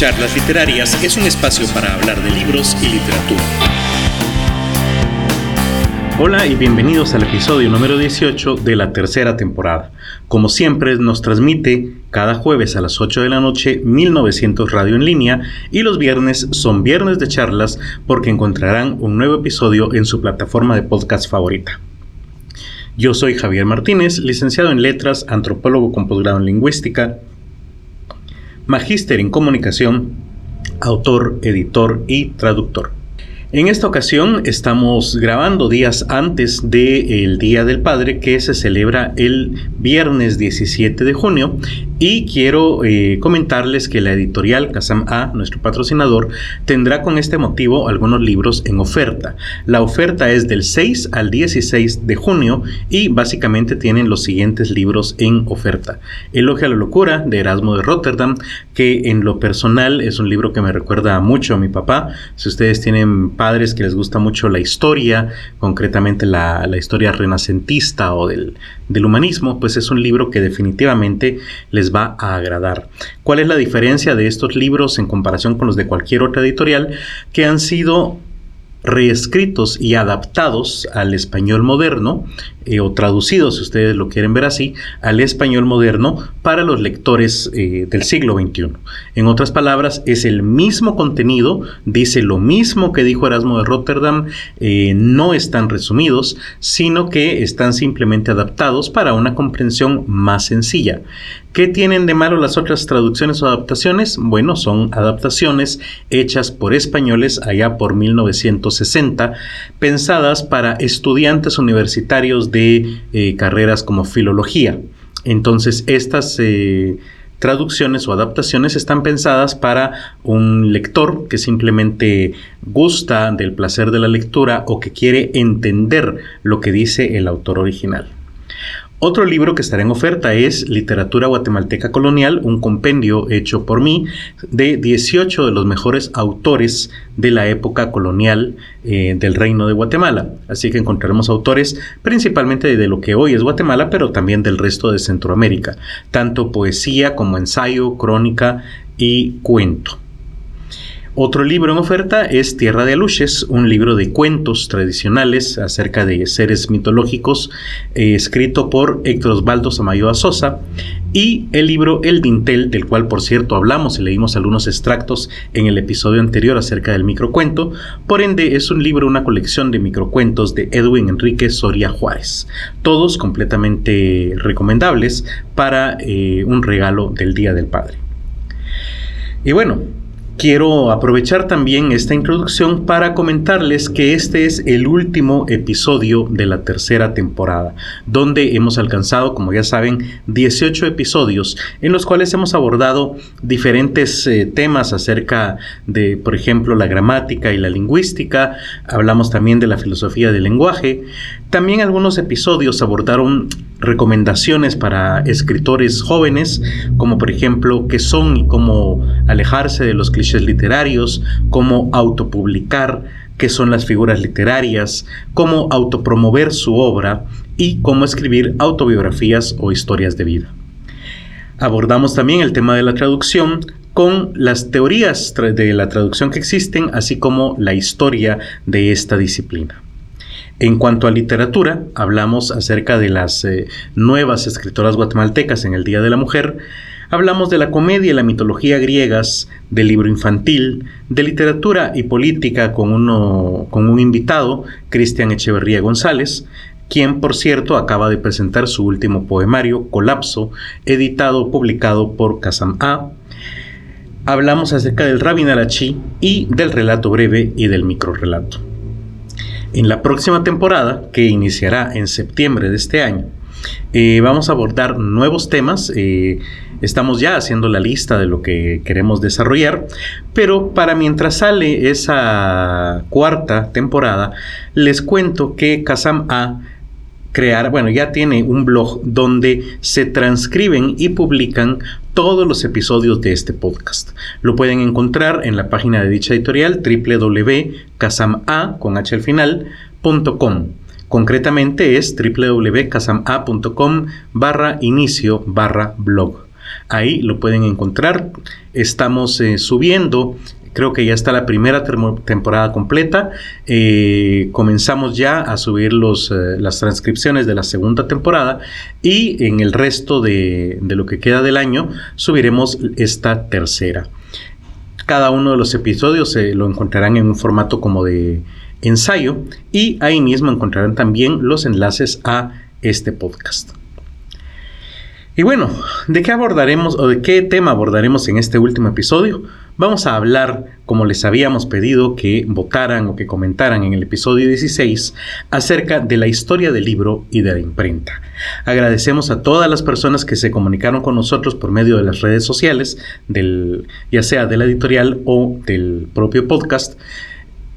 Charlas Literarias es un espacio para hablar de libros y literatura. Hola y bienvenidos al episodio número 18 de la tercera temporada. Como siempre nos transmite cada jueves a las 8 de la noche 1900 Radio en línea y los viernes son viernes de charlas porque encontrarán un nuevo episodio en su plataforma de podcast favorita. Yo soy Javier Martínez, licenciado en letras, antropólogo con posgrado en lingüística, magíster en comunicación, autor, editor y traductor. En esta ocasión estamos grabando días antes del Día del Padre que se celebra el viernes 17 de junio y quiero eh, comentarles que la editorial Kazam A, nuestro patrocinador, tendrá con este motivo algunos libros en oferta. La oferta es del 6 al 16 de junio y básicamente tienen los siguientes libros en oferta. Elogia la locura de Erasmo de Rotterdam, que en lo personal es un libro que me recuerda mucho a mi papá. Si ustedes tienen padres que les gusta mucho la historia, concretamente la, historia renacentista o del, del humanismo, pues es un libro que definitivamente les va a agradar. ¿Cuál es la diferencia de estos libros en comparación con los de cualquier otra editorial? Que han sido reescritos y adaptados al español moderno, eh, o traducidos, si ustedes lo quieren ver así, al español moderno para los lectores eh, del siglo XXI. En otras palabras, es el mismo contenido, dice lo mismo que dijo Erasmo de Rotterdam, eh, no están resumidos, sino que están simplemente adaptados para una comprensión más sencilla. ¿Qué tienen de malo las otras traducciones o adaptaciones? Bueno, son adaptaciones hechas por españoles allá por 1960, pensadas para estudiantes universitarios de eh, carreras como filología. Entonces, estas eh, traducciones o adaptaciones están pensadas para un lector que simplemente gusta del placer de la lectura o que quiere entender lo que dice el autor original. Otro libro que estará en oferta es Literatura Guatemalteca Colonial, un compendio hecho por mí de 18 de los mejores autores de la época colonial eh, del Reino de Guatemala. Así que encontraremos autores principalmente de lo que hoy es Guatemala, pero también del resto de Centroamérica, tanto poesía como ensayo, crónica y cuento. Otro libro en oferta es Tierra de Aluches, un libro de cuentos tradicionales acerca de seres mitológicos, eh, escrito por Héctor Osvaldo Samayoa Sosa, y el libro El Dintel, del cual por cierto hablamos y leímos algunos extractos en el episodio anterior acerca del microcuento, por ende es un libro, una colección de microcuentos de Edwin Enrique Soria Juárez, todos completamente recomendables para eh, un regalo del Día del Padre. Y bueno, Quiero aprovechar también esta introducción para comentarles que este es el último episodio de la tercera temporada, donde hemos alcanzado, como ya saben, 18 episodios en los cuales hemos abordado diferentes eh, temas acerca de, por ejemplo, la gramática y la lingüística, hablamos también de la filosofía del lenguaje, también algunos episodios abordaron recomendaciones para escritores jóvenes, como por ejemplo qué son y cómo alejarse de los clichés literarios, cómo autopublicar, qué son las figuras literarias, cómo autopromover su obra y cómo escribir autobiografías o historias de vida. Abordamos también el tema de la traducción con las teorías de la traducción que existen, así como la historia de esta disciplina. En cuanto a literatura, hablamos acerca de las eh, nuevas escritoras guatemaltecas en el Día de la Mujer, hablamos de la comedia y la mitología griegas, del libro infantil, de literatura y política con, uno, con un invitado, Cristian Echeverría González, quien por cierto acaba de presentar su último poemario, Colapso, editado, publicado por Kazam A. Hablamos acerca del Rabin Arachi y del relato breve y del microrelato. En la próxima temporada, que iniciará en septiembre de este año, eh, vamos a abordar nuevos temas. Eh, estamos ya haciendo la lista de lo que queremos desarrollar, pero para mientras sale esa cuarta temporada, les cuento que Kazam A crear, bueno, ya tiene un blog donde se transcriben y publican todos los episodios de este podcast. Lo pueden encontrar en la página de dicha editorial www.casama con h al final, Concretamente es www.casama.com barra inicio barra blog. Ahí lo pueden encontrar. Estamos eh, subiendo Creo que ya está la primera temporada completa. Eh, comenzamos ya a subir los, eh, las transcripciones de la segunda temporada y en el resto de, de lo que queda del año subiremos esta tercera. Cada uno de los episodios se lo encontrarán en un formato como de ensayo y ahí mismo encontrarán también los enlaces a este podcast. Y bueno, ¿de qué abordaremos o de qué tema abordaremos en este último episodio? Vamos a hablar, como les habíamos pedido que votaran o que comentaran en el episodio 16, acerca de la historia del libro y de la imprenta. Agradecemos a todas las personas que se comunicaron con nosotros por medio de las redes sociales, ya sea de la editorial o del propio podcast,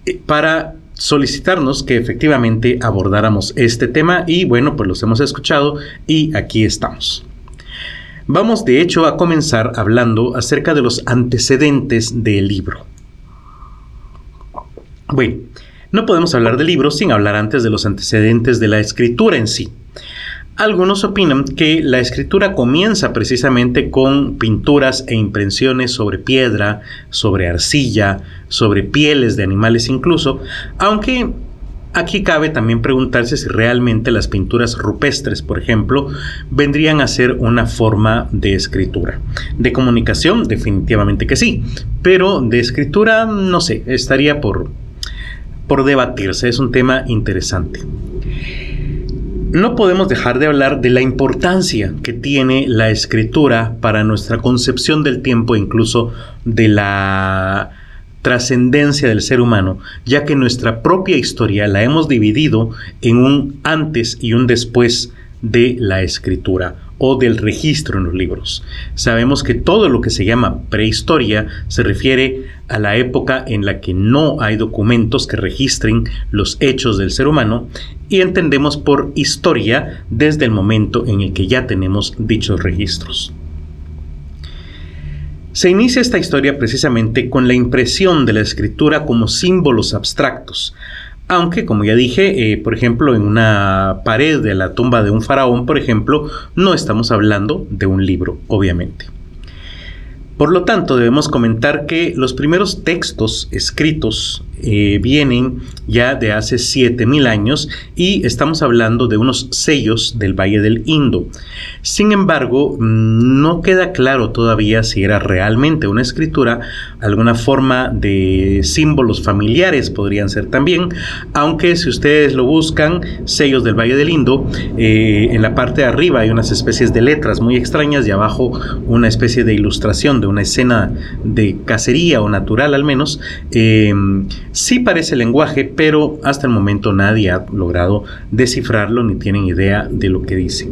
eh, para solicitarnos que efectivamente abordáramos este tema y bueno, pues los hemos escuchado y aquí estamos. Vamos de hecho a comenzar hablando acerca de los antecedentes del libro. Bueno, no podemos hablar del libro sin hablar antes de los antecedentes de la escritura en sí. Algunos opinan que la escritura comienza precisamente con pinturas e impresiones sobre piedra, sobre arcilla, sobre pieles de animales incluso, aunque Aquí cabe también preguntarse si realmente las pinturas rupestres, por ejemplo, vendrían a ser una forma de escritura. De comunicación, definitivamente que sí, pero de escritura, no sé, estaría por, por debatirse, es un tema interesante. No podemos dejar de hablar de la importancia que tiene la escritura para nuestra concepción del tiempo, incluso de la trascendencia del ser humano, ya que nuestra propia historia la hemos dividido en un antes y un después de la escritura o del registro en los libros. Sabemos que todo lo que se llama prehistoria se refiere a la época en la que no hay documentos que registren los hechos del ser humano y entendemos por historia desde el momento en el que ya tenemos dichos registros. Se inicia esta historia precisamente con la impresión de la escritura como símbolos abstractos, aunque, como ya dije, eh, por ejemplo, en una pared de la tumba de un faraón, por ejemplo, no estamos hablando de un libro, obviamente. Por lo tanto, debemos comentar que los primeros textos escritos eh, vienen ya de hace 7000 años y estamos hablando de unos sellos del Valle del Indo. Sin embargo, no queda claro todavía si era realmente una escritura, alguna forma de símbolos familiares podrían ser también, aunque si ustedes lo buscan, sellos del Valle del Indo, eh, en la parte de arriba hay unas especies de letras muy extrañas y abajo una especie de ilustración de una escena de cacería o natural al menos. Eh, Sí parece lenguaje, pero hasta el momento nadie ha logrado descifrarlo ni tienen idea de lo que dice.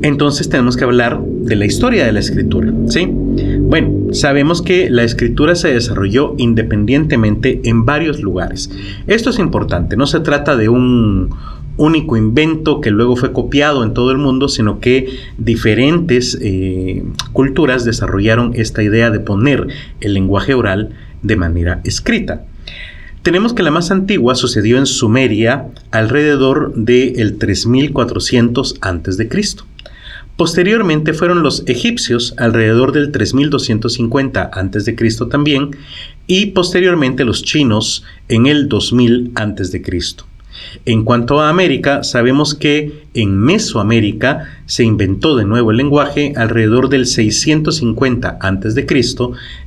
Entonces tenemos que hablar de la historia de la escritura, ¿sí? Bueno, sabemos que la escritura se desarrolló independientemente en varios lugares. Esto es importante, no se trata de un único invento que luego fue copiado en todo el mundo, sino que diferentes eh, culturas desarrollaron esta idea de poner el lenguaje oral de manera escrita. Tenemos que la más antigua sucedió en Sumeria alrededor del 3400 a.C. Posteriormente fueron los egipcios alrededor del 3250 a.C. también y posteriormente los chinos en el 2000 a.C. En cuanto a América, sabemos que en Mesoamérica se inventó de nuevo el lenguaje alrededor del 650 a.C.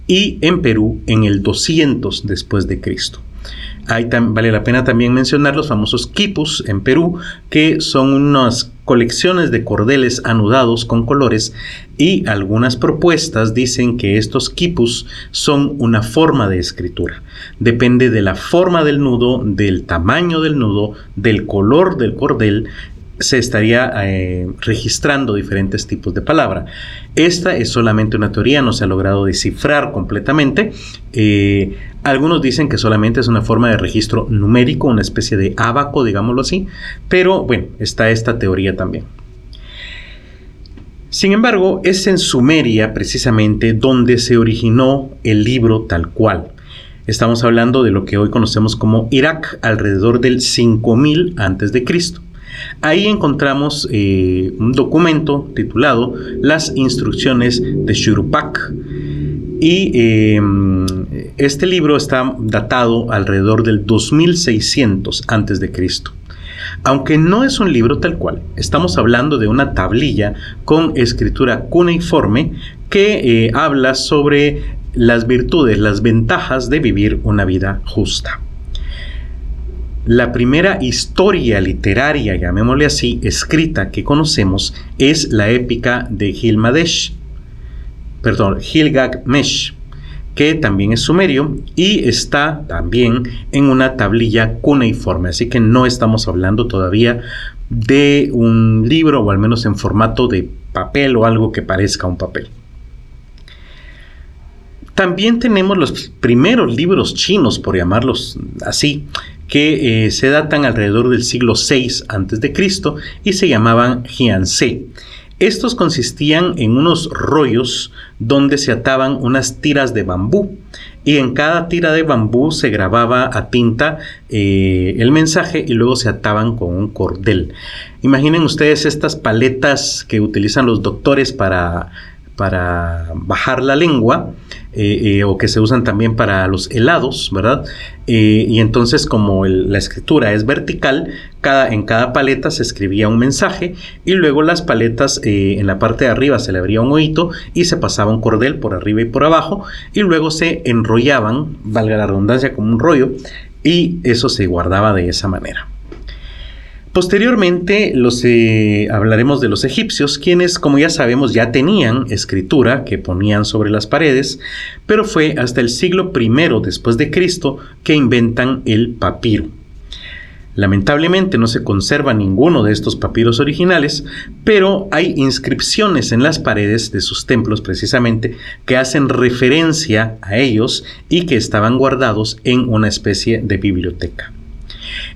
y en Perú en el 200 después de Cristo vale la pena también mencionar los famosos quipus en Perú, que son unas colecciones de cordeles anudados con colores y algunas propuestas dicen que estos quipus son una forma de escritura. Depende de la forma del nudo, del tamaño del nudo, del color del cordel se estaría eh, registrando diferentes tipos de palabra. Esta es solamente una teoría, no se ha logrado descifrar completamente. Eh, algunos dicen que solamente es una forma de registro numérico, una especie de abaco, digámoslo así, pero bueno, está esta teoría también. Sin embargo, es en Sumeria precisamente donde se originó el libro tal cual. Estamos hablando de lo que hoy conocemos como Irak alrededor del 5000 a.C. Ahí encontramos eh, un documento titulado Las instrucciones de Shurupak. Y eh, este libro está datado alrededor del 2600 a.C. Aunque no es un libro tal cual, estamos hablando de una tablilla con escritura cuneiforme que eh, habla sobre las virtudes, las ventajas de vivir una vida justa. La primera historia literaria, llamémosle así, escrita que conocemos es la épica de Gilgamesh, perdón, Gilgamesh, que también es sumerio y está también en una tablilla cuneiforme, así que no estamos hablando todavía de un libro o al menos en formato de papel o algo que parezca un papel. También tenemos los primeros libros chinos, por llamarlos así, que eh, se datan alrededor del siglo VI a.C. y se llamaban Jianse. Estos consistían en unos rollos donde se ataban unas tiras de bambú y en cada tira de bambú se grababa a tinta eh, el mensaje y luego se ataban con un cordel. Imaginen ustedes estas paletas que utilizan los doctores para, para bajar la lengua eh, eh, o que se usan también para los helados, ¿verdad? Eh, y entonces como la escritura es vertical, cada, en cada paleta se escribía un mensaje y luego las paletas en la parte de arriba se le abría un oído y se pasaba un cordel por arriba y por abajo y luego se enrollaban, valga la redundancia, como un rollo y eso se guardaba de esa manera. Posteriormente eh, hablaremos de los egipcios, quienes, como ya sabemos, ya tenían escritura que ponían sobre las paredes, pero fue hasta el siglo I después de Cristo que inventan el papiro. Lamentablemente no se conserva ninguno de estos papiros originales, pero hay inscripciones en las paredes de sus templos precisamente que hacen referencia a ellos y que estaban guardados en una especie de biblioteca.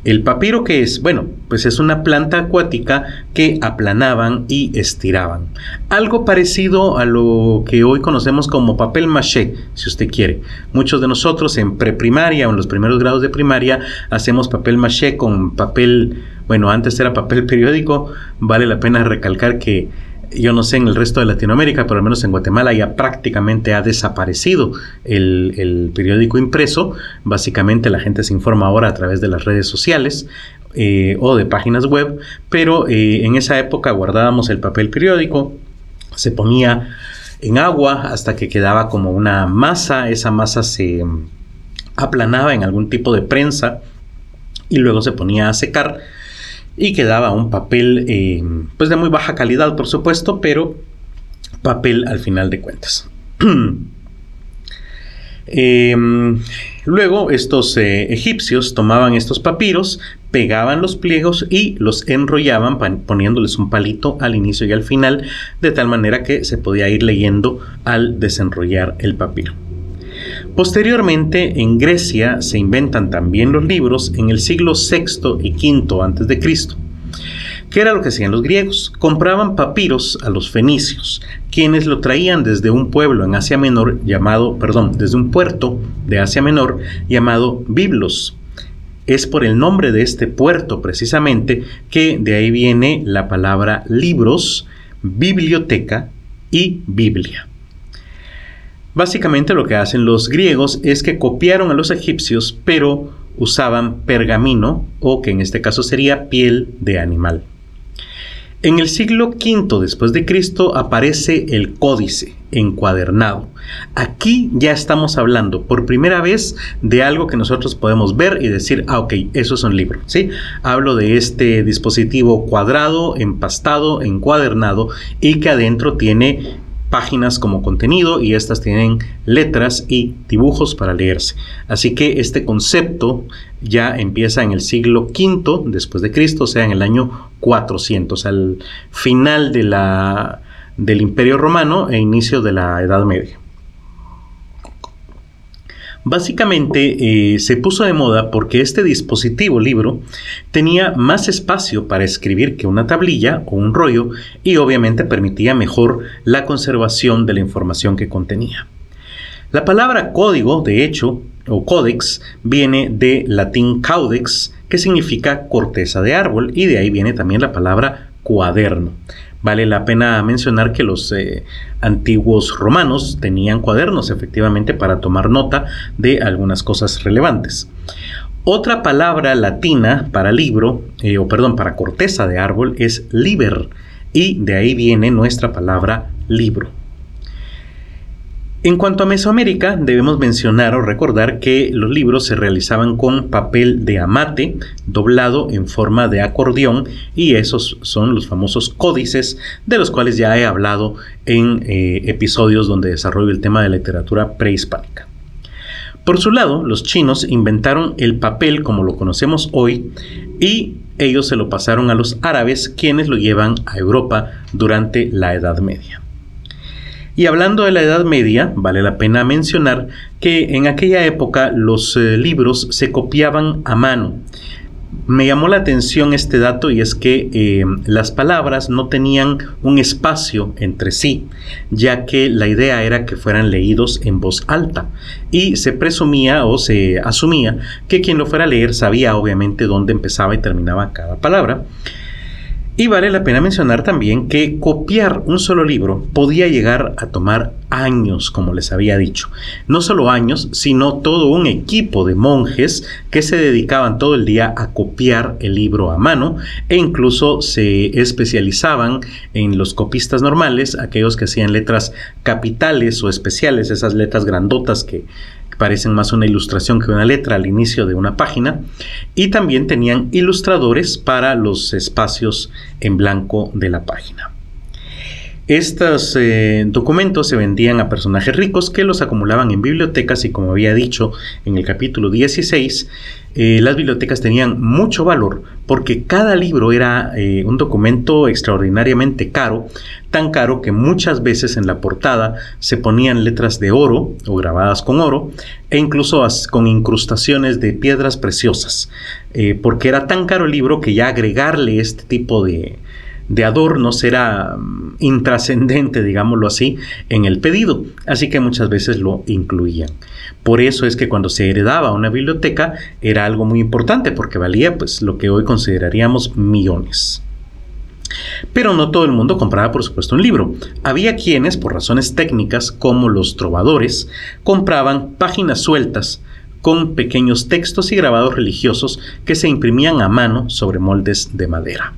El papiro que es, bueno, pues es una planta acuática que aplanaban y estiraban. Algo parecido a lo que hoy conocemos como papel maché, si usted quiere. Muchos de nosotros en preprimaria o en los primeros grados de primaria hacemos papel maché con papel, bueno, antes era papel periódico. Vale la pena recalcar que yo no sé en el resto de Latinoamérica, pero al menos en Guatemala ya prácticamente ha desaparecido el, periódico impreso. Básicamente la gente se informa ahora a través de las redes sociales eh, o de páginas web, pero eh, en esa época guardábamos el papel periódico, se ponía en agua hasta que quedaba como una masa, esa masa se aplanaba en algún tipo de prensa y luego se ponía a secar y quedaba un papel eh, pues de muy baja calidad por supuesto, pero papel al final de cuentas. Em, luego estos eh, egipcios tomaban estos papiros, pegaban los pliegos y los enrollaban poniéndoles un palito al inicio y al final, de tal manera que se podía ir leyendo al desenrollar el papiro. Posteriormente, en Grecia se inventan también los libros en el siglo VI y V a.C. ¿Qué era lo que hacían los griegos? Compraban papiros a los fenicios, quienes lo traían desde un pueblo en Asia Menor llamado, perdón, desde un puerto de Asia Menor llamado Biblos. Es por el nombre de este puerto precisamente que de ahí viene la palabra libros, biblioteca y Biblia. Básicamente lo que hacen los griegos es que copiaron a los egipcios, pero usaban pergamino o que en este caso sería piel de animal. En el siglo V después de Cristo aparece el códice encuadernado. Aquí ya estamos hablando por primera vez de algo que nosotros podemos ver y decir, ah, ok, eso es un libro, ¿sí? Hablo de este dispositivo cuadrado, empastado, encuadernado y que adentro tiene páginas como contenido y estas tienen letras y dibujos para leerse. Así que este concepto ya empieza en el siglo V después de Cristo, o sea, en el año 400, al final de la, del Imperio Romano e inicio de la Edad Media. Básicamente eh, se puso de moda porque este dispositivo libro tenía más espacio para escribir que una tablilla o un rollo y obviamente permitía mejor la conservación de la información que contenía. La palabra código, de hecho, o códex viene de latín caudex, que significa corteza de árbol, y de ahí viene también la palabra cuaderno. Vale la pena mencionar que los eh, antiguos romanos tenían cuadernos efectivamente para tomar nota de algunas cosas relevantes. Otra palabra latina para libro, eh, o perdón, para corteza de árbol es liber, y de ahí viene nuestra palabra libro. En cuanto a Mesoamérica, debemos mencionar o recordar que los libros se realizaban con papel de amate doblado en forma de acordeón y esos son los famosos códices de los cuales ya he hablado en eh, episodios donde desarrollo el tema de literatura prehispánica. Por su lado, los chinos inventaron el papel como lo conocemos hoy y ellos se lo pasaron a los árabes quienes lo llevan a Europa durante la Edad Media. Y hablando de la Edad Media, vale la pena mencionar que en aquella época los eh, libros se copiaban a mano. Me llamó la atención este dato y es que eh, las palabras no tenían un espacio entre sí, ya que la idea era que fueran leídos en voz alta y se presumía o se asumía que quien lo fuera a leer sabía obviamente dónde empezaba y terminaba cada palabra. Y vale la pena mencionar también que copiar un solo libro podía llegar a tomar años, como les había dicho. No solo años, sino todo un equipo de monjes que se dedicaban todo el día a copiar el libro a mano e incluso se especializaban en los copistas normales, aquellos que hacían letras capitales o especiales, esas letras grandotas que parecen más una ilustración que una letra al inicio de una página, y también tenían ilustradores para los espacios en blanco de la página. Estos eh, documentos se vendían a personajes ricos que los acumulaban en bibliotecas y como había dicho en el capítulo 16, eh, las bibliotecas tenían mucho valor porque cada libro era eh, un documento extraordinariamente caro, tan caro que muchas veces en la portada se ponían letras de oro o grabadas con oro e incluso con incrustaciones de piedras preciosas, eh, porque era tan caro el libro que ya agregarle este tipo de, de adornos era mm, intrascendente, digámoslo así, en el pedido, así que muchas veces lo incluían. Por eso es que cuando se heredaba una biblioteca era algo muy importante porque valía pues lo que hoy consideraríamos millones. Pero no todo el mundo compraba, por supuesto, un libro. Había quienes, por razones técnicas, como los trovadores, compraban páginas sueltas con pequeños textos y grabados religiosos que se imprimían a mano sobre moldes de madera.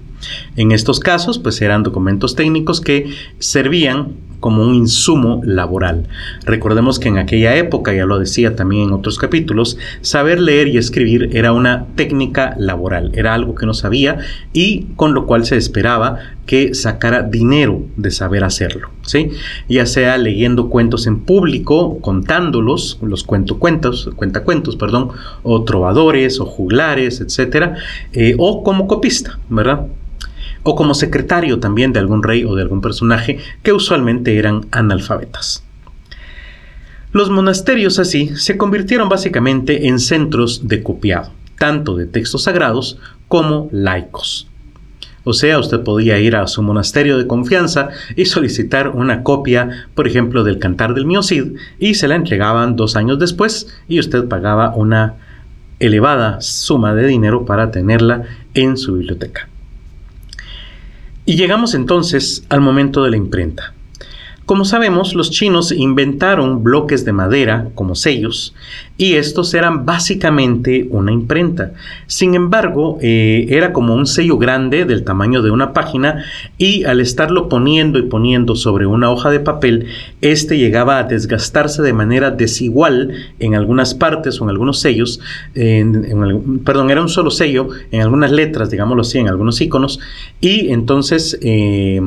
En estos casos, pues eran documentos técnicos que servían como un insumo laboral. Recordemos que en aquella época, ya lo decía también en otros capítulos, saber leer y escribir era una técnica laboral, era algo que no sabía y con lo cual se esperaba que sacara dinero de saber hacerlo, ¿sí? Ya sea leyendo cuentos en público, contándolos, los cuentos, cuentacuentos, perdón, o trovadores o juglares, etcétera, eh, o como copista, ¿verdad? O como secretario también de algún rey o de algún personaje que usualmente eran analfabetas. Los monasterios así se convirtieron básicamente en centros de copiado, tanto de textos sagrados como laicos. O sea, usted podía ir a su monasterio de confianza y solicitar una copia, por ejemplo, del Cantar del Miocid, y se la entregaban dos años después y usted pagaba una elevada suma de dinero para tenerla en su biblioteca. Y llegamos entonces al momento de la imprenta. Como sabemos, los chinos inventaron bloques de madera como sellos y estos eran básicamente una imprenta. Sin embargo, eh, era como un sello grande del tamaño de una página y al estarlo poniendo y poniendo sobre una hoja de papel, este llegaba a desgastarse de manera desigual en algunas partes o en algunos sellos. perdón, era un solo sello en algunas letras, digámoslo así, en algunos iconos y entonces eh,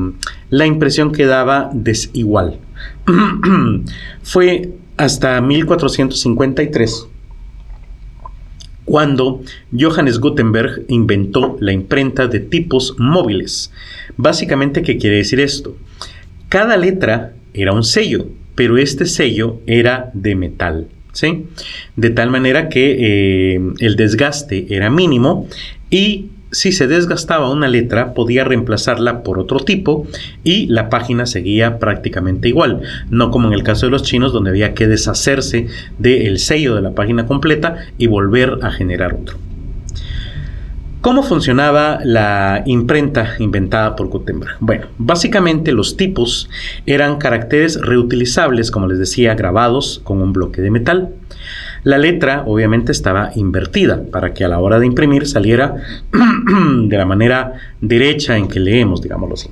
la impresión quedaba desigual igual. Fue hasta 1453 cuando Johannes Gutenberg inventó la imprenta de tipos móviles. Básicamente, ¿qué quiere decir esto? Cada letra era un sello, pero este sello era de metal. ¿sí? De tal manera que eh, el desgaste era mínimo y si se desgastaba una letra, podía reemplazarla por otro tipo y la página seguía prácticamente igual, no como en el caso de los chinos donde había que deshacerse del sello de la página completa y volver a generar otro. ¿Cómo funcionaba la imprenta inventada por Gutenberg? Bueno, básicamente los tipos eran caracteres reutilizables, como les decía, grabados con un bloque de metal. La letra obviamente estaba invertida para que a la hora de imprimir saliera de la manera derecha en que leemos, digámoslo así.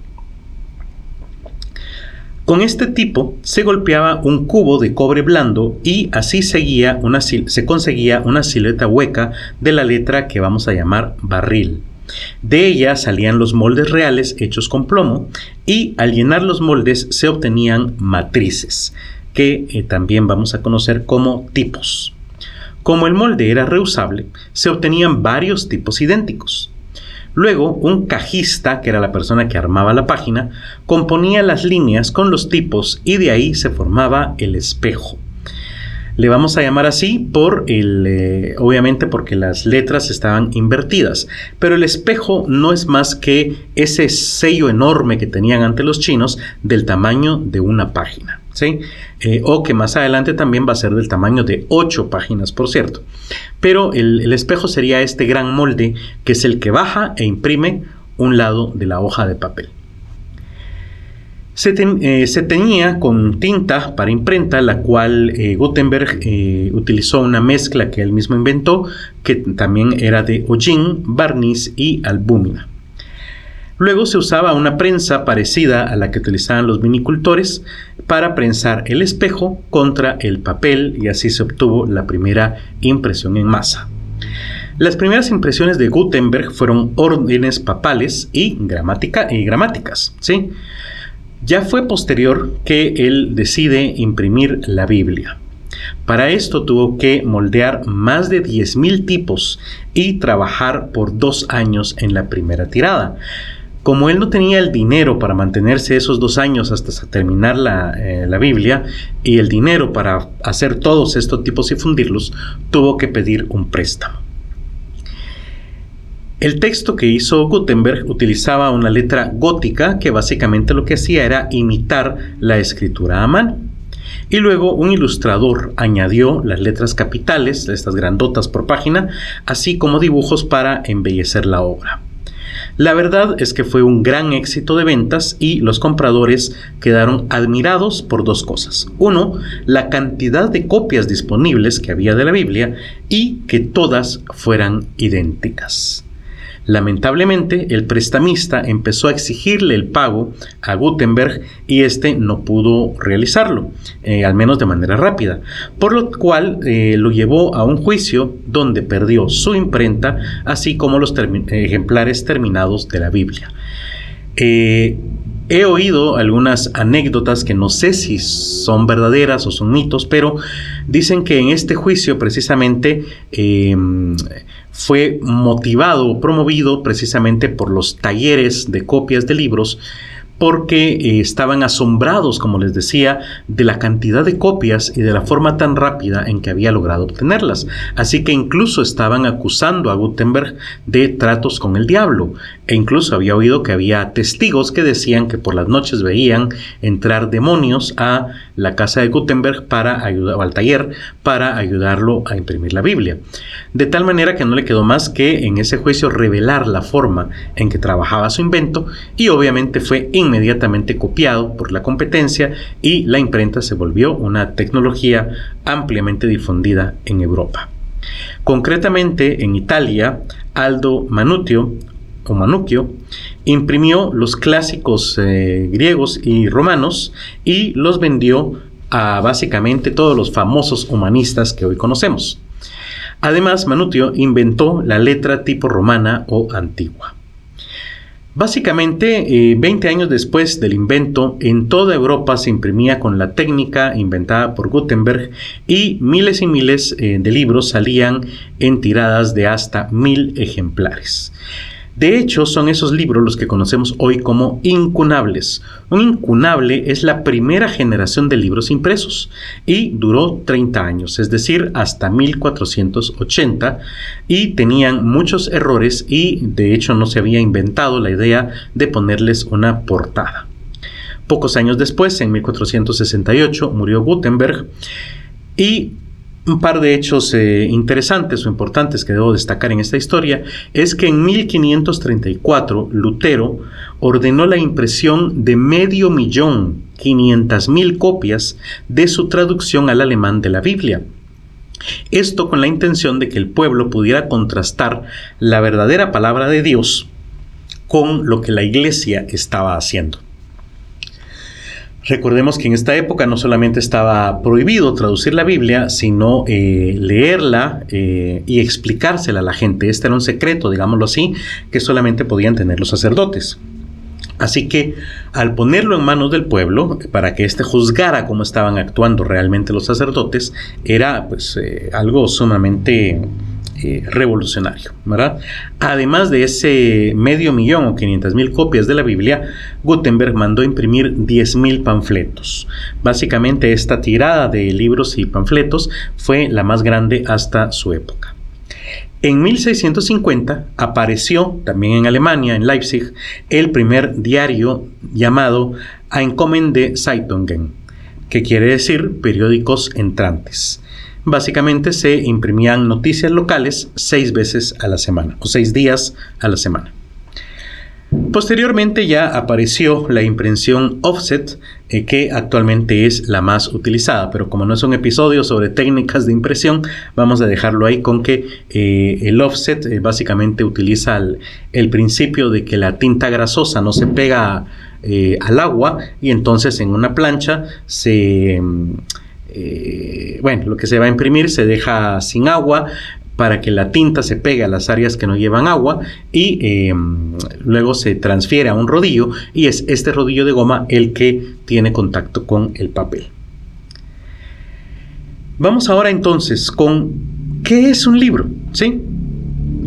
Con este tipo se golpeaba un cubo de cobre blando y así seguía una, se conseguía una silueta hueca de la letra que vamos a llamar barril. De ella salían los moldes reales hechos con plomo y al llenar los moldes se obtenían matrices, que eh, también vamos a conocer como tipos. Como el molde era reusable, se obtenían varios tipos idénticos. Luego, un cajista, que era la persona que armaba la página, componía las líneas con los tipos y de ahí se formaba el espejo. Le vamos a llamar así por el, eh, obviamente porque las letras estaban invertidas, pero el espejo no es más que ese sello enorme que tenían ante los chinos del tamaño de una página. Eh, o que más adelante también va a ser del tamaño de 8 páginas, por cierto. Pero el, espejo sería este gran molde que es el que baja e imprime un lado de la hoja de papel. Se, eh, tenía con tinta para imprenta, la cual eh, Gutenberg utilizó una mezcla que él mismo inventó, que también era de hollín, barniz y albúmina. Luego se usaba una prensa parecida a la que utilizaban los vinicultores para prensar el espejo contra el papel y así se obtuvo la primera impresión en masa. Las primeras impresiones de Gutenberg fueron órdenes papales y, gramática, y gramáticas. ¿sí? Ya fue posterior que él decide imprimir la Biblia. Para esto tuvo que moldear más de 10.000 tipos y trabajar por dos años en la primera tirada. Como él no tenía el dinero para mantenerse esos dos años hasta terminar eh, la, Biblia y el dinero para hacer todos estos tipos y fundirlos, tuvo que pedir un préstamo. El texto que hizo Gutenberg utilizaba una letra gótica que básicamente lo que hacía era imitar la escritura a mano. Y luego un ilustrador añadió las letras capitales, estas grandotas por página, así como dibujos para embellecer la obra. La verdad es que fue un gran éxito de ventas y los compradores quedaron admirados por dos cosas. Uno, la cantidad de copias disponibles que había de la Biblia y que todas fueran idénticas. Lamentablemente, el prestamista empezó a exigirle el pago a Gutenberg y este no pudo realizarlo, eh, al menos de manera rápida, por lo cual eh, lo llevó a un juicio donde perdió su imprenta, así como los ejemplares terminados de la Biblia. Eh, he oído algunas anécdotas que no sé si son verdaderas o son mitos, pero dicen que en este juicio precisamente fue motivado promovido precisamente por los talleres de copias de libros porque eh, estaban asombrados, como les decía, de la cantidad de copias y de la forma tan rápida en que había logrado obtenerlas. Así que incluso estaban acusando a Gutenberg de tratos con el diablo. E incluso había oído que había testigos que decían que por las noches veían entrar demonios a la casa de Gutenberg para ayudar, al taller para ayudarlo a imprimir la Biblia. De tal manera que no le quedó más que en ese juicio revelar la forma en que trabajaba su invento y obviamente fue inmediatamente copiado por la competencia y la imprenta se volvió una tecnología ampliamente difundida en Europa. Concretamente en Italia, Aldo Manutio o Manucchio imprimió los clásicos eh, griegos y romanos y los vendió a básicamente todos los famosos humanistas que hoy conocemos. Además, Manutio inventó la letra tipo romana o antigua. Básicamente, 20 eh, años después del invento, en toda Europa se imprimía con la técnica inventada por Gutenberg y miles y miles eh, de libros salían en tiradas de hasta mil ejemplares. De hecho, son esos libros los que conocemos hoy como incunables. Un incunable es la primera generación de libros impresos y duró 30 años, es decir, hasta 1480 y tenían muchos errores y de hecho no se había inventado la idea de ponerles una portada. Pocos años después, en 1468, murió Gutenberg y un par de hechos eh, interesantes o importantes que debo destacar en esta historia es que en 1534 Lutero ordenó la impresión de medio millón, 500 mil copias de su traducción al alemán de la Biblia. Esto con la intención de que el pueblo pudiera contrastar la verdadera palabra de Dios con lo que la iglesia estaba haciendo. Recordemos que en esta época no solamente estaba prohibido traducir la Biblia, sino eh, leerla eh, y explicársela a la gente. Este era un secreto, digámoslo así, que solamente podían tener los sacerdotes. Así que al ponerlo en manos del pueblo, para que éste juzgara cómo estaban actuando realmente los sacerdotes, era pues eh, algo sumamente eh, revolucionario, ¿verdad? Además de ese medio millón o 500 mil copias de la Biblia, Gutenberg mandó imprimir 10 mil panfletos. Básicamente esta tirada de libros y panfletos fue la más grande hasta su época. En 1650 apareció también en Alemania, en Leipzig, el primer diario llamado Einkommende Zeitungen, que quiere decir periódicos entrantes básicamente se imprimían noticias locales seis veces a la semana o seis días a la semana. Posteriormente ya apareció la impresión offset, eh, que actualmente es la más utilizada, pero como no es un episodio sobre técnicas de impresión, vamos a dejarlo ahí con que eh, el offset eh, básicamente utiliza el, principio de que la tinta grasosa no se pega al agua y entonces en una plancha se mm, eh, bueno, lo que se va a imprimir se deja sin agua para que la tinta se pegue a las áreas que no llevan agua y em, luego se transfiere a un rodillo y es este rodillo de goma el que tiene contacto con el papel. Vamos ahora entonces con ¿qué es un libro? ¿Sí?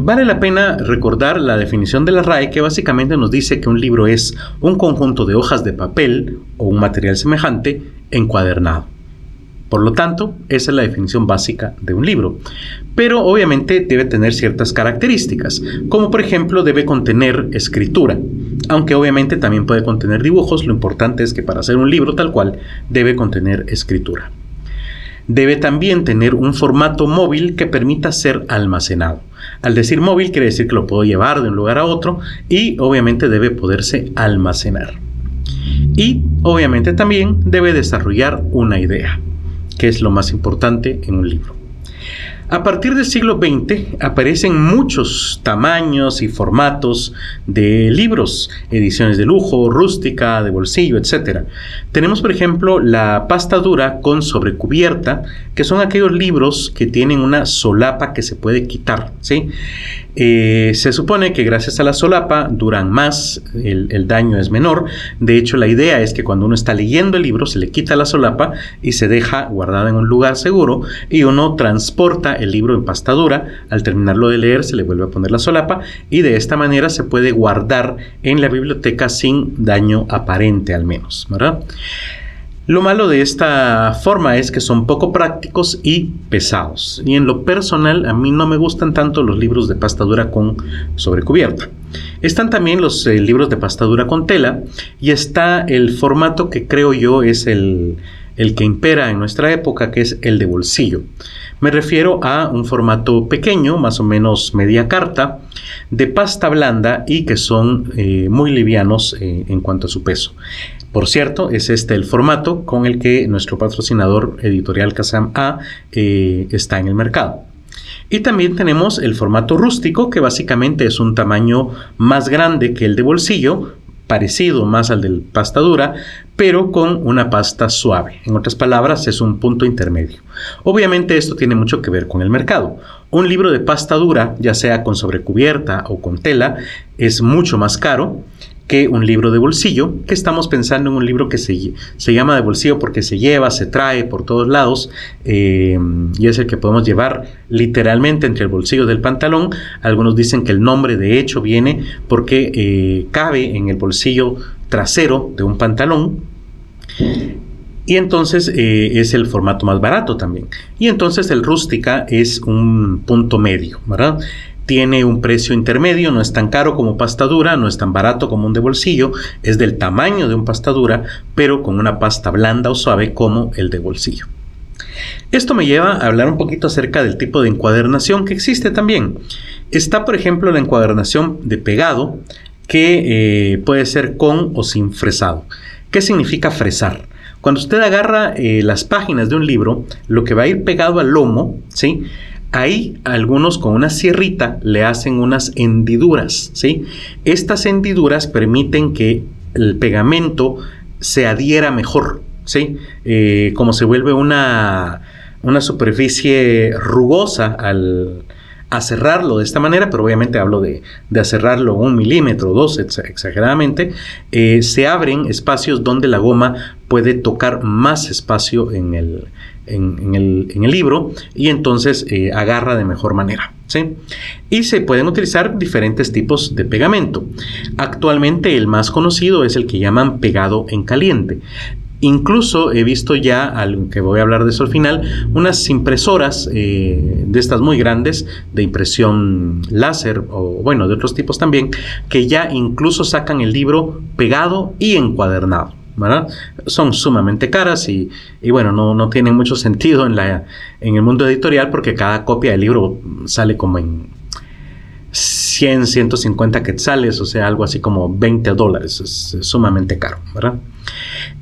Vale la pena recordar la definición de la RAE que básicamente nos dice que un libro es un conjunto de hojas de papel o un material semejante encuadernado. Por lo tanto, esa es la definición básica de un libro. Pero obviamente debe tener ciertas características, como por ejemplo debe contener escritura, aunque obviamente también puede contener dibujos, lo importante es que para hacer un libro tal cual debe contener escritura. Debe también tener un formato móvil que permita ser almacenado. Al decir móvil quiere decir que lo puedo llevar de un lugar a otro y obviamente debe poderse almacenar. Y obviamente también debe desarrollar una idea que es lo más importante en un libro. A partir del siglo XX aparecen muchos tamaños y formatos de libros, ediciones de lujo, rústica, de bolsillo, etc. Tenemos, por ejemplo, la pasta dura con sobrecubierta, que son aquellos libros que tienen una solapa que se puede quitar. ¿sí? Eh, se supone que gracias a la solapa duran más, el, daño es menor. De hecho, la idea es que cuando uno está leyendo el libro se le quita la solapa y se deja guardada en un lugar seguro y uno transporta el libro en pastadura. Al terminarlo de leer se le vuelve a poner la solapa y de esta manera se puede guardar en la biblioteca sin daño aparente al menos. ¿verdad? Lo malo de esta forma es que son poco prácticos y pesados. Y en lo personal, a mí no me gustan tanto los libros de pasta dura con sobrecubierta. Están también los eh, libros de pasta dura con tela y está el formato que creo yo es el, el que impera en nuestra época, que es el de bolsillo. Me refiero a un formato pequeño, más o menos media carta, de pasta blanda y que son eh, muy livianos eh, en cuanto a su peso. Por cierto, es este el formato con el que nuestro patrocinador editorial Kazam A eh, está en el mercado. Y también tenemos el formato rústico, que básicamente es un tamaño más grande que el de bolsillo, parecido más al del pasta dura, pero con una pasta suave. En otras palabras, es un punto intermedio. Obviamente esto tiene mucho que ver con el mercado. Un libro de pasta dura, ya sea con sobrecubierta o con tela, es mucho más caro que un libro de bolsillo, que estamos pensando en un libro que se, se llama de bolsillo porque se lleva, se trae por todos lados eh, y es el que podemos llevar literalmente entre el bolsillo del pantalón. Algunos dicen que el nombre de hecho viene porque eh, cabe en el bolsillo trasero de un pantalón. Y entonces eh, es el formato más barato también. Y entonces el rústica es un punto medio, ¿verdad? Tiene un precio intermedio, no es tan caro como pasta dura, no es tan barato como un de bolsillo, es del tamaño de un pasta dura, pero con una pasta blanda o suave como el de bolsillo. Esto me lleva a hablar un poquito acerca del tipo de encuadernación que existe también. Está, por ejemplo, la encuadernación de pegado, que eh, puede ser con o sin fresado. ¿Qué significa fresar? Cuando usted agarra eh, las páginas de un libro, lo que va a ir pegado al lomo, ¿sí? Ahí algunos con una sierrita le hacen unas hendiduras, ¿sí? Estas hendiduras permiten que el pegamento se adhiera mejor, ¿sí? Eh, como se vuelve una, una superficie rugosa al, a cerrarlo de esta manera, pero obviamente hablo de, de cerrarlo un milímetro, dos exageradamente, eh, se abren espacios donde la goma puede tocar más espacio en el, en, el, libro y entonces eh, agarra de mejor manera. ¿sí? Y se pueden utilizar diferentes tipos de pegamento. Actualmente el más conocido es el que llaman pegado en caliente. Incluso he visto ya, algo que voy a hablar de eso al final, unas impresoras eh, de estas muy grandes, de impresión láser o bueno, de otros tipos también, que ya incluso sacan el libro pegado y encuadernado. Son sumamente caras y, bueno, no, no, tienen mucho sentido en, la, en el mundo editorial porque cada copia del libro sale como en 100, 150 quetzales, o sea, algo así como 20 dólares, es, sumamente caro, ¿verdad?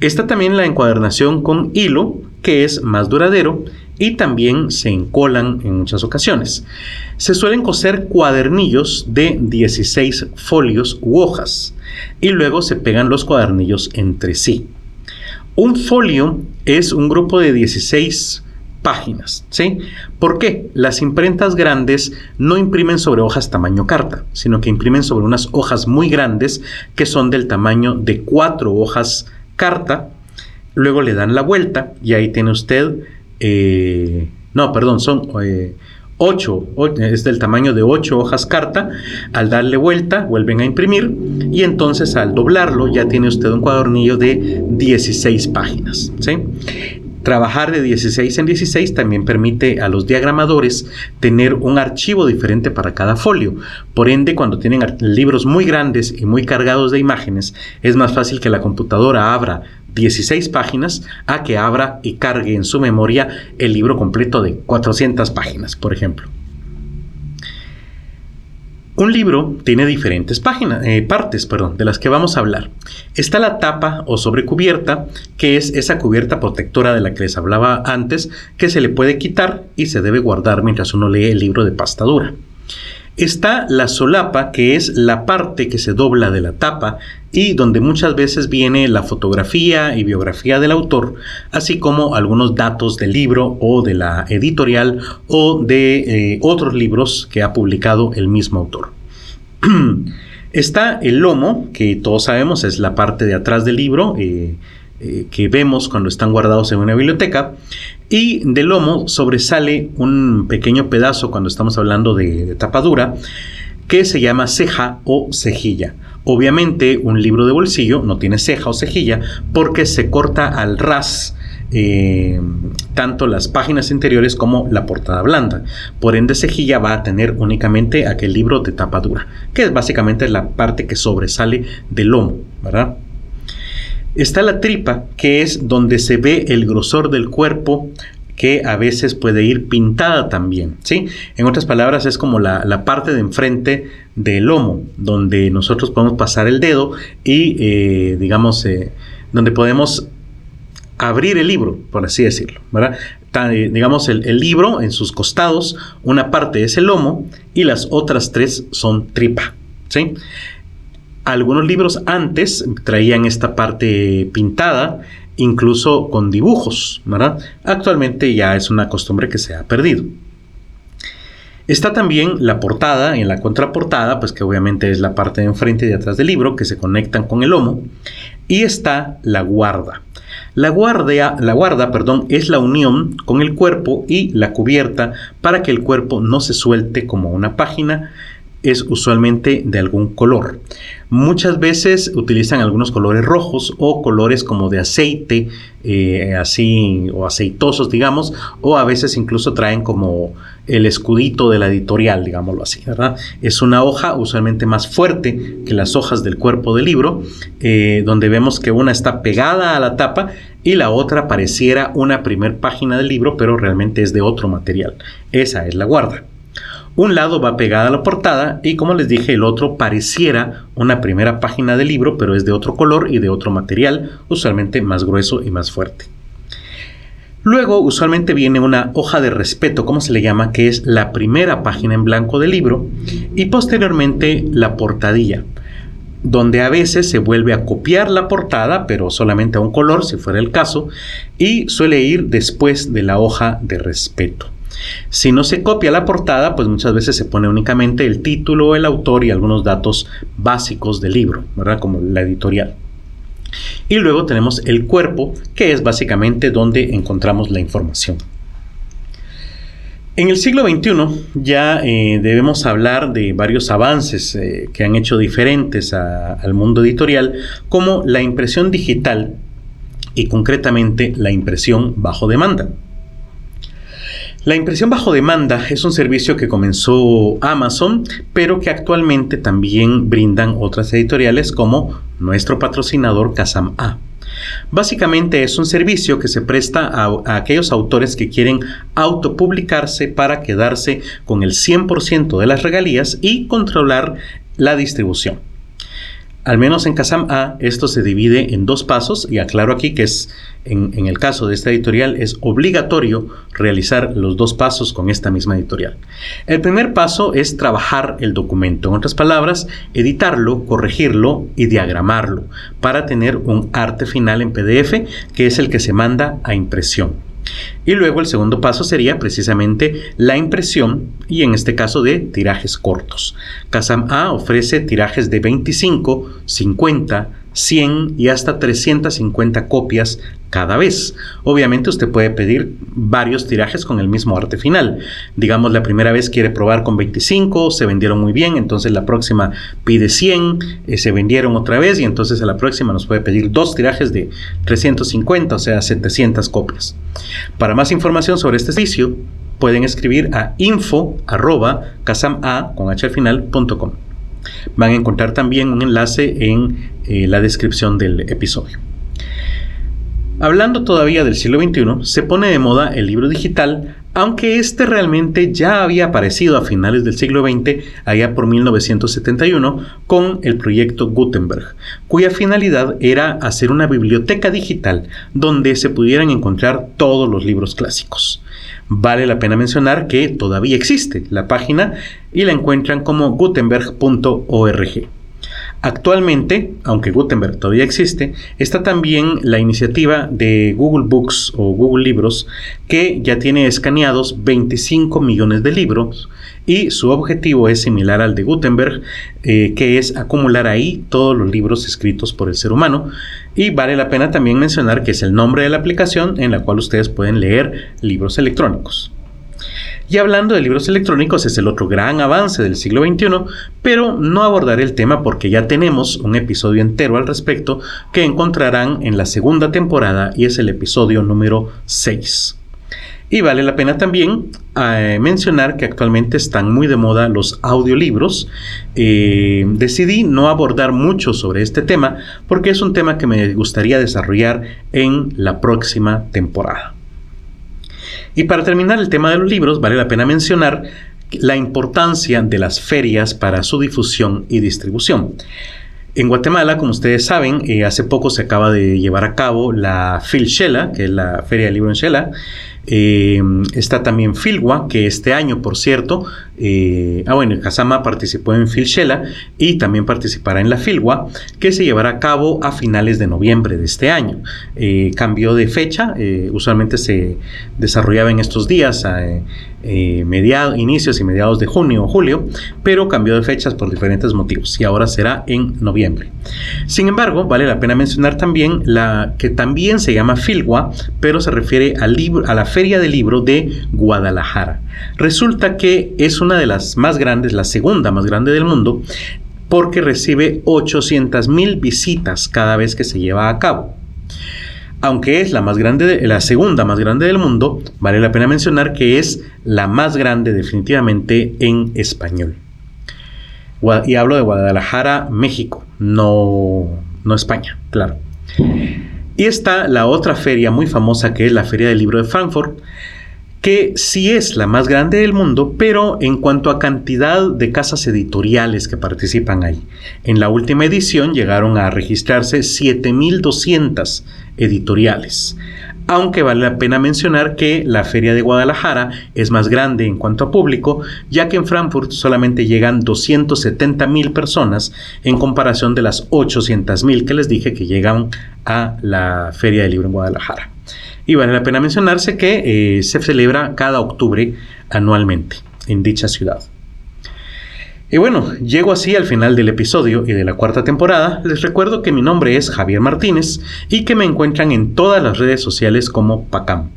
Está también la encuadernación con hilo, que es más duradero y también se encolan en muchas ocasiones. Se suelen coser cuadernillos de 16 folios u hojas y luego se pegan los cuadernillos entre sí. Un folio es un grupo de 16 páginas, ¿sí? ¿Por qué? Las imprentas grandes no imprimen sobre hojas tamaño carta, sino que imprimen sobre unas hojas muy grandes que son del tamaño de cuatro hojas carta, luego le dan la vuelta y ahí tiene usted, eh, no, perdón, son eh, 8, es del tamaño de 8 hojas carta, al darle vuelta vuelven a imprimir y entonces al doblarlo ya tiene usted un cuadernillo de 16 páginas. ¿sí? Trabajar de 16 en 16 también permite a los diagramadores tener un archivo diferente para cada folio. Por ende, cuando tienen libros muy grandes y muy cargados de imágenes, es más fácil que la computadora abra 16 páginas a que abra y cargue en su memoria el libro completo de 400 páginas, por ejemplo. Un libro tiene diferentes páginas, eh, partes perdón, de las que vamos a hablar. Está la tapa o sobrecubierta, que es esa cubierta protectora de la que les hablaba antes, que se le puede quitar y se debe guardar mientras uno lee el libro de pasta dura. Está la solapa, que es la parte que se dobla de la tapa y donde muchas veces viene la fotografía y biografía del autor, así como algunos datos del libro o de la editorial o de eh, otros libros que ha publicado el mismo autor. Está el lomo, que todos sabemos es la parte de atrás del libro. Eh, eh, que vemos cuando están guardados en una biblioteca. Y del lomo sobresale un pequeño pedazo cuando estamos hablando de, tapadura que se llama ceja o cejilla. Obviamente un libro de bolsillo no tiene ceja o cejilla porque se corta al ras eh, tanto las páginas interiores como la portada blanda. Por ende, cejilla va a tener únicamente aquel libro de tapadura, que es básicamente la parte que sobresale del lomo, ¿verdad? Está la tripa, que es donde se ve el grosor del cuerpo que a veces puede ir pintada también, ¿sí? En otras palabras, es como la, parte de enfrente del lomo, donde nosotros podemos pasar el dedo y, eh, digamos, eh, donde podemos abrir el libro, por así decirlo, ¿verdad? Eh, digamos, el, el, libro en sus costados, una parte es el lomo y las otras tres son tripa, ¿sí? Algunos libros antes traían esta parte pintada, incluso con dibujos. Actualmente ya es una costumbre que se ha perdido. Está también la portada, en la contraportada, pues que obviamente es la parte de enfrente y de atrás del libro, que se conectan con el lomo. Y está la guarda. La, guardia, la guarda perdón, es la unión con el cuerpo y la cubierta para que el cuerpo no se suelte como una página es usualmente de algún color. Muchas veces utilizan algunos colores rojos o colores como de aceite, eh, así o aceitosos, digamos, o a veces incluso traen como el escudito de la editorial, digámoslo así, ¿verdad? Es una hoja usualmente más fuerte que las hojas del cuerpo del libro, eh, donde vemos que una está pegada a la tapa y la otra pareciera una primer página del libro, pero realmente es de otro material. Esa es la guarda. Un lado va pegada a la portada y como les dije el otro pareciera una primera página del libro pero es de otro color y de otro material, usualmente más grueso y más fuerte. Luego usualmente viene una hoja de respeto, como se le llama, que es la primera página en blanco del libro y posteriormente la portadilla donde a veces se vuelve a copiar la portada, pero solamente a un color, si fuera el caso, y suele ir después de la hoja de respeto. Si no se copia la portada, pues muchas veces se pone únicamente el título, el autor y algunos datos básicos del libro. Como la editorial. Y luego tenemos el cuerpo, que es básicamente donde encontramos la información. En el siglo XXI ya eh, debemos hablar de varios avances eh, que han hecho diferentes al mundo editorial, como la impresión digital y concretamente la impresión bajo demanda. La impresión bajo demanda es un servicio que comenzó Amazon, pero que actualmente también brindan otras editoriales como nuestro patrocinador Kazam A. Básicamente es un servicio que se presta a, a, aquellos autores que quieren autopublicarse para quedarse con el 100% de las regalías y controlar la distribución. Al menos en Kazam A esto se divide en dos pasos y aclaro aquí que es en, el caso de esta editorial es obligatorio realizar los dos pasos con esta misma editorial. El primer paso es trabajar el documento, en otras palabras, editarlo, corregirlo y diagramarlo para tener un arte final en PDF que es el que se manda a impresión. Y luego el segundo paso sería precisamente la impresión y en este caso de tirajes cortos. Kazam A ofrece tirajes de 25, 50, 100 y hasta 350 copias cada vez. Obviamente usted puede pedir varios tirajes con el mismo arte final. Digamos, la primera vez quiere probar con 25, se vendieron muy bien, entonces la próxima pide 100, eh, se vendieron otra vez y entonces a la próxima nos puede pedir dos tirajes de 350, o sea, 700 copias. Para más información sobre este servicio, pueden escribir a info con h Van a encontrar también un enlace en eh, la descripción del episodio. Hablando todavía del siglo XXI, se pone de moda el libro digital, aunque este realmente ya había aparecido a finales del siglo XX, allá por 1971, con el proyecto Gutenberg, cuya finalidad era hacer una biblioteca digital donde se pudieran encontrar todos los libros clásicos. Vale la pena mencionar que todavía existe la página y la encuentran como gutenberg.org. Actualmente, aunque Gutenberg todavía existe, está también la iniciativa de Google Books o Google Libros, que ya tiene escaneados 25 millones de libros y su objetivo es similar al de Gutenberg, eh, que es acumular ahí todos los libros escritos por el ser humano. Y vale la pena también mencionar que es el nombre de la aplicación en la cual ustedes pueden leer libros electrónicos. Y hablando de libros electrónicos es el otro gran avance del siglo XXI, pero no abordaré el tema porque ya tenemos un episodio entero al respecto que encontrarán en la segunda temporada y es el episodio número 6. Y vale la pena también eh, mencionar que actualmente están muy de moda los audiolibros. Eh, decidí no abordar mucho sobre este tema porque es un tema que me gustaría desarrollar en la próxima temporada. Y para terminar el tema de los libros, vale la pena mencionar la importancia de las ferias para su difusión y distribución. En Guatemala, como ustedes saben, eh, hace poco se acaba de llevar a cabo la Shela, que es la Feria del Libro en Shela. Eh, está también Filwa, que este año, por cierto, eh, ah bueno, Kazama participó en Filshela y también participará en la Filwa, que se llevará a cabo a finales de noviembre de este año. Eh, cambió de fecha, eh, usualmente se desarrollaba en estos días, mediados, inicios y mediados de junio o julio, pero cambió de fechas por diferentes motivos y ahora será en noviembre. Sin embargo, vale la pena mencionar también la que también se llama Filwa, pero se refiere al libro, a la Feria del Libro de Guadalajara. Resulta que es una de las más grandes, la segunda más grande del mundo, porque recibe 800 mil visitas cada vez que se lleva a cabo. Aunque es la, más grande, la segunda más grande del mundo, vale la pena mencionar que es la más grande definitivamente en español. Y hablo de Guadalajara, México, no, no España, claro. Y está la otra feria muy famosa que es la Feria del Libro de Frankfurt, que sí es la más grande del mundo, pero en cuanto a cantidad de casas editoriales que participan ahí. En la última edición llegaron a registrarse 7.200 editoriales. Aunque vale la pena mencionar que la Feria de Guadalajara es más grande en cuanto a público, ya que en Frankfurt solamente llegan 270 mil personas en comparación de las 800 mil que les dije que llegan a la Feria del Libro en Guadalajara. Y vale la pena mencionarse que eh, se celebra cada octubre anualmente en dicha ciudad. Y bueno, llego así al final del episodio y de la cuarta temporada. Les recuerdo que mi nombre es Javier Martínez y que me encuentran en todas las redes sociales como PACAM.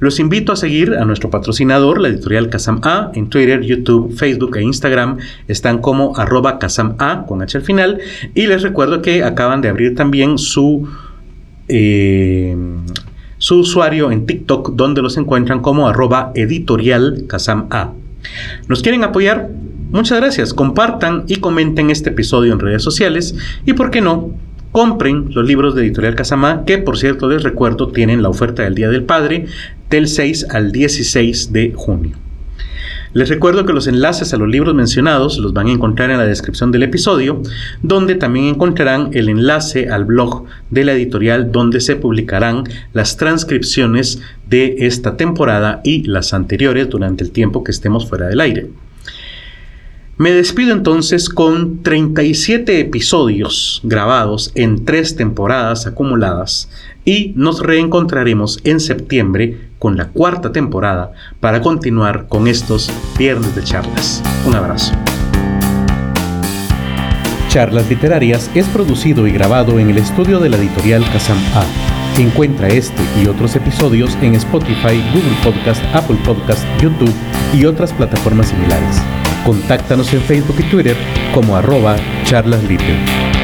Los invito a seguir a nuestro patrocinador, la editorial Kazam A, en Twitter, YouTube, Facebook e Instagram. Están como arroba Kazam A con H al final. Y les recuerdo que acaban de abrir también su eh, su usuario en TikTok, donde los encuentran como arroba editorial A. ¿Nos quieren apoyar? Muchas gracias. Compartan y comenten este episodio en redes sociales y, por qué no, compren los libros de Editorial Casama, que por cierto les recuerdo tienen la oferta del Día del Padre del 6 al 16 de junio. Les recuerdo que los enlaces a los libros mencionados los van a encontrar en la descripción del episodio, donde también encontrarán el enlace al blog de la editorial donde se publicarán las transcripciones de esta temporada y las anteriores durante el tiempo que estemos fuera del aire. Me despido entonces con 37 episodios grabados en tres temporadas acumuladas y nos reencontraremos en septiembre con la cuarta temporada para continuar con estos viernes de charlas. Un abrazo. Charlas Literarias es producido y grabado en el estudio de la editorial Kazam A. Encuentra este y otros episodios en Spotify, Google Podcast, Apple Podcast, YouTube y otras plataformas similares. Contáctanos en Facebook y Twitter como arroba charlasliter.